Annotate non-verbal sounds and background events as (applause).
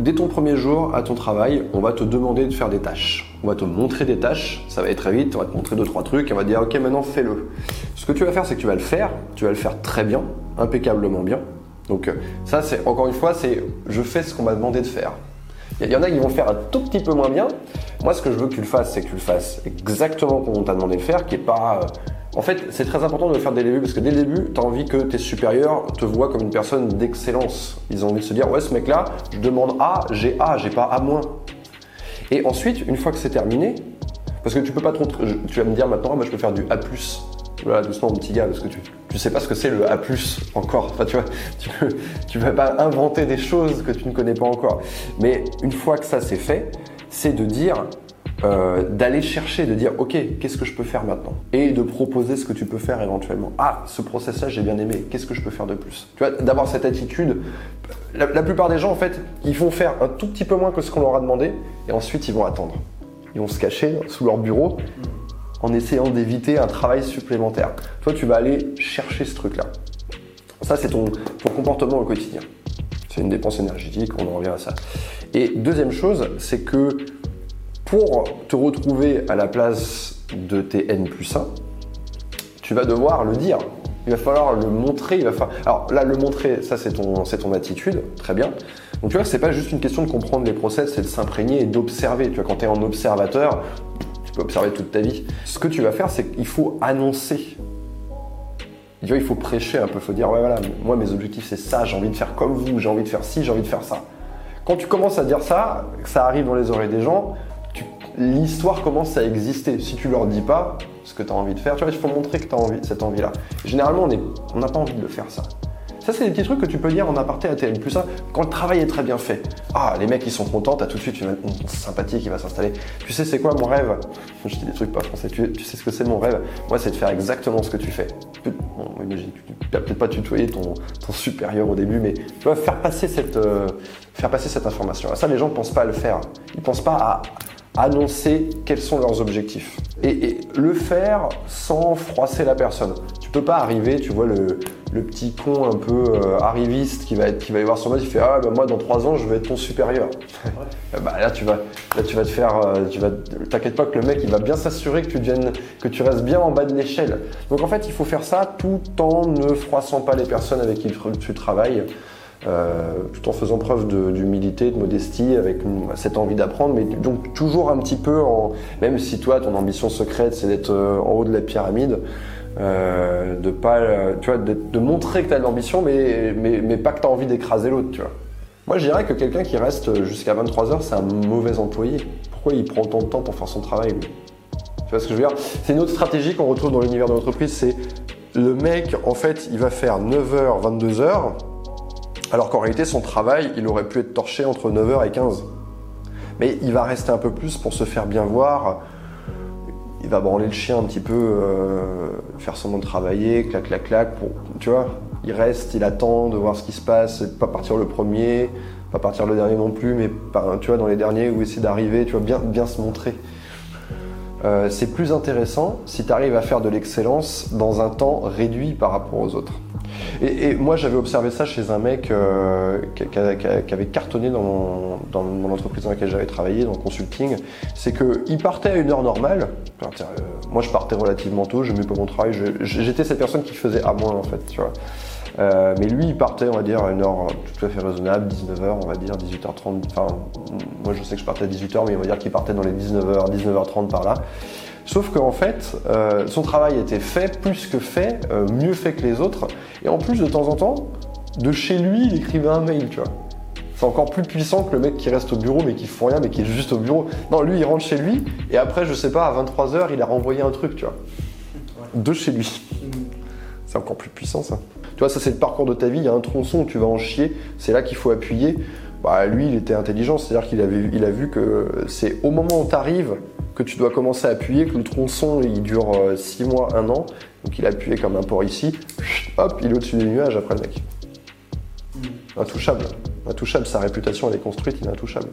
Dès ton premier jour à ton travail, on va te demander de faire des tâches. On va te montrer des tâches, ça va aller très vite, on va te montrer deux trois trucs, et on va te dire ok maintenant fais-le. Ce que tu vas faire c'est que tu vas le faire, tu vas le faire très bien, impeccablement bien. Donc euh, ça c'est encore une fois c'est je fais ce qu'on m'a demandé de faire. Il y en a qui vont faire un tout petit peu moins bien. Moi ce que je veux que tu le fasses c'est que tu le fasses exactement comme on t'a demandé de faire, qui est pas euh, en fait, c'est très important de le faire dès le début parce que dès le début, tu as envie que tes supérieurs te voient comme une personne d'excellence. Ils ont envie de se dire Ouais, ce mec-là, je demande A, j'ai A, j'ai pas A. Et ensuite, une fois que c'est terminé, parce que tu peux pas trop. Tu vas me dire maintenant, moi je peux faire du A. Voilà, doucement, mon petit gars, parce que tu, tu sais pas ce que c'est le A, encore. Enfin, tu vois, (laughs) tu, tu vas pas inventer des choses que tu ne connais pas encore. Mais une fois que ça c'est fait, c'est de dire euh, d'aller chercher, de dire ok, qu'est-ce que je peux faire maintenant? Et de proposer ce que tu peux faire éventuellement. Ah, ce process-là, j'ai bien aimé, qu'est-ce que je peux faire de plus? Tu vois, d'avoir cette attitude. La, plupart des gens, en fait, ils vont faire un tout petit peu moins que ce qu'on leur a demandé et ensuite ils vont attendre. Ils vont se cacher sous leur bureau en essayant d'éviter un travail supplémentaire. Toi, tu vas aller chercher ce truc-là. Ça, c'est ton, ton comportement au quotidien. C'est une dépense énergétique, on en revient à ça. Et deuxième chose, c'est que pour te retrouver à la place de tes N plus 1, tu vas devoir le dire. Il va falloir le montrer. Alors là, le montrer, ça c'est ton, ton attitude, très bien. Donc tu vois, c'est pas juste une question de comprendre les process, c'est de s'imprégner et d'observer. Tu vois, quand tu es en observateur, tu peux observer toute ta vie. Ce que tu vas faire, c'est qu'il faut annoncer. Tu vois, il faut prêcher un peu, il faut dire, ouais voilà, moi mes objectifs c'est ça, j'ai envie de faire comme vous, j'ai envie de faire ci, j'ai envie de faire ça. Quand tu commences à dire ça, ça arrive dans les oreilles des gens, l'histoire commence à exister. Si tu leur dis pas ce que tu as envie de faire, tu vois, il faut montrer que tu as envie, cette envie-là. Généralement, on n'a pas envie de le faire, ça. Ça, c'est des petits trucs que tu peux dire en aparté à TN plus ça, quand le travail est très bien fait. Ah, les mecs, ils sont contents, t'as tout de suite une, sympathie qui va s'installer. Tu sais, c'est quoi mon rêve? Je dis des trucs pas français. Tu, sais ce que c'est mon rêve? Moi, c'est de faire exactement ce que tu fais. Bon, imagine, tu vas peut-être pas tutoyer ton, ton, supérieur au début, mais tu vas faire passer cette, euh, faire passer cette information. Ça, les gens ne pensent pas à le faire. Ils pensent pas à annoncer quels sont leurs objectifs. Et, le faire sans froisser la personne. Tu peux pas arriver, tu vois, le, petit con un peu euh, arriviste qui va, être, qui va y voir son boss, il fait Ah, ben moi, dans trois ans, je vais être ton supérieur. (laughs) bah, là, tu vas, là, tu vas te faire. Euh, tu vas, t'inquiète pas que le mec, il va bien s'assurer que tu deviennes, que tu restes bien en bas de l'échelle. Donc, en fait, il faut faire ça tout en ne froissant pas les personnes avec qui tu travailles. Euh, tout en faisant preuve d'humilité, de, modestie, avec cette envie d'apprendre, mais donc toujours un petit peu en, même si toi ton ambition secrète c'est d'être euh, en haut de la pyramide, euh, de pas, tu vois, de, montrer que tu as de l'ambition, mais, mais, pas que tu as envie d'écraser l'autre, tu vois. Moi je dirais que quelqu'un qui reste jusqu'à 23 heures, c'est un mauvais employé. Pourquoi il prend tant de temps pour faire son travail lui? Tu vois ce que je veux dire? C'est une autre stratégie qu'on retrouve dans l'univers de l'entreprise, c'est le mec, en fait, il va faire 9h, 22h, alors qu'en réalité, son travail, il aurait pu être torché entre 9h et 15. Mais il va rester un peu plus pour se faire bien voir. Il va branler le chien un petit peu, euh, faire son de travailler, clac, clac, clac. Pour, tu vois, il reste, il attend de voir ce qui se passe, pas partir le premier, pas partir le dernier non plus, mais tu vois, dans les derniers où essayer d'arriver, tu vois, bien, bien se montrer. Euh, c'est plus intéressant si tu arrives à faire de l'excellence dans un temps réduit par rapport aux autres. Et, moi, j'avais observé ça chez un mec euh, qui, avait cartonné dans, l'entreprise dans laquelle j'avais travaillé, dans le consulting. C'est qu'il partait à une heure normale. Euh, moi, je partais relativement tôt, je n'aimais pas mon travail. J'étais cette personne qui faisait à moins, en fait, tu vois. Euh, mais lui, il partait, on va dire, à une heure tout à fait raisonnable, 19h, on va dire, 18h30. Enfin, moi, je sais que je partais à 18h, mais on va dire qu'il partait dans les 19h, 19h30 par là. Sauf qu'en fait, euh, son travail était fait, plus que fait, euh, mieux fait que les autres. Et en plus, de temps en temps, de chez lui, il écrivait un mail, tu vois. C'est encore plus puissant que le mec qui reste au bureau mais qui fait rien mais qui est juste au bureau. Non, lui, il rentre chez lui et après, je sais pas, à 23h, il a renvoyé un truc, tu vois. De chez lui. C'est encore plus puissant, ça. Tu vois, ça, c'est le parcours de ta vie. Il y a un tronçon où tu vas en chier. C'est là qu'il faut appuyer. Bah, lui, il était intelligent. C'est-à-dire qu'il avait, il a vu que c'est au moment où tu arrives que tu dois commencer à appuyer, que le tronçon il dure 6 euh, mois, 1 an, donc il a appuyé comme un port ici, hop, il est au-dessus des nuages après le mec. Mm. Intouchable. Intouchable, sa réputation elle est construite, il est intouchable.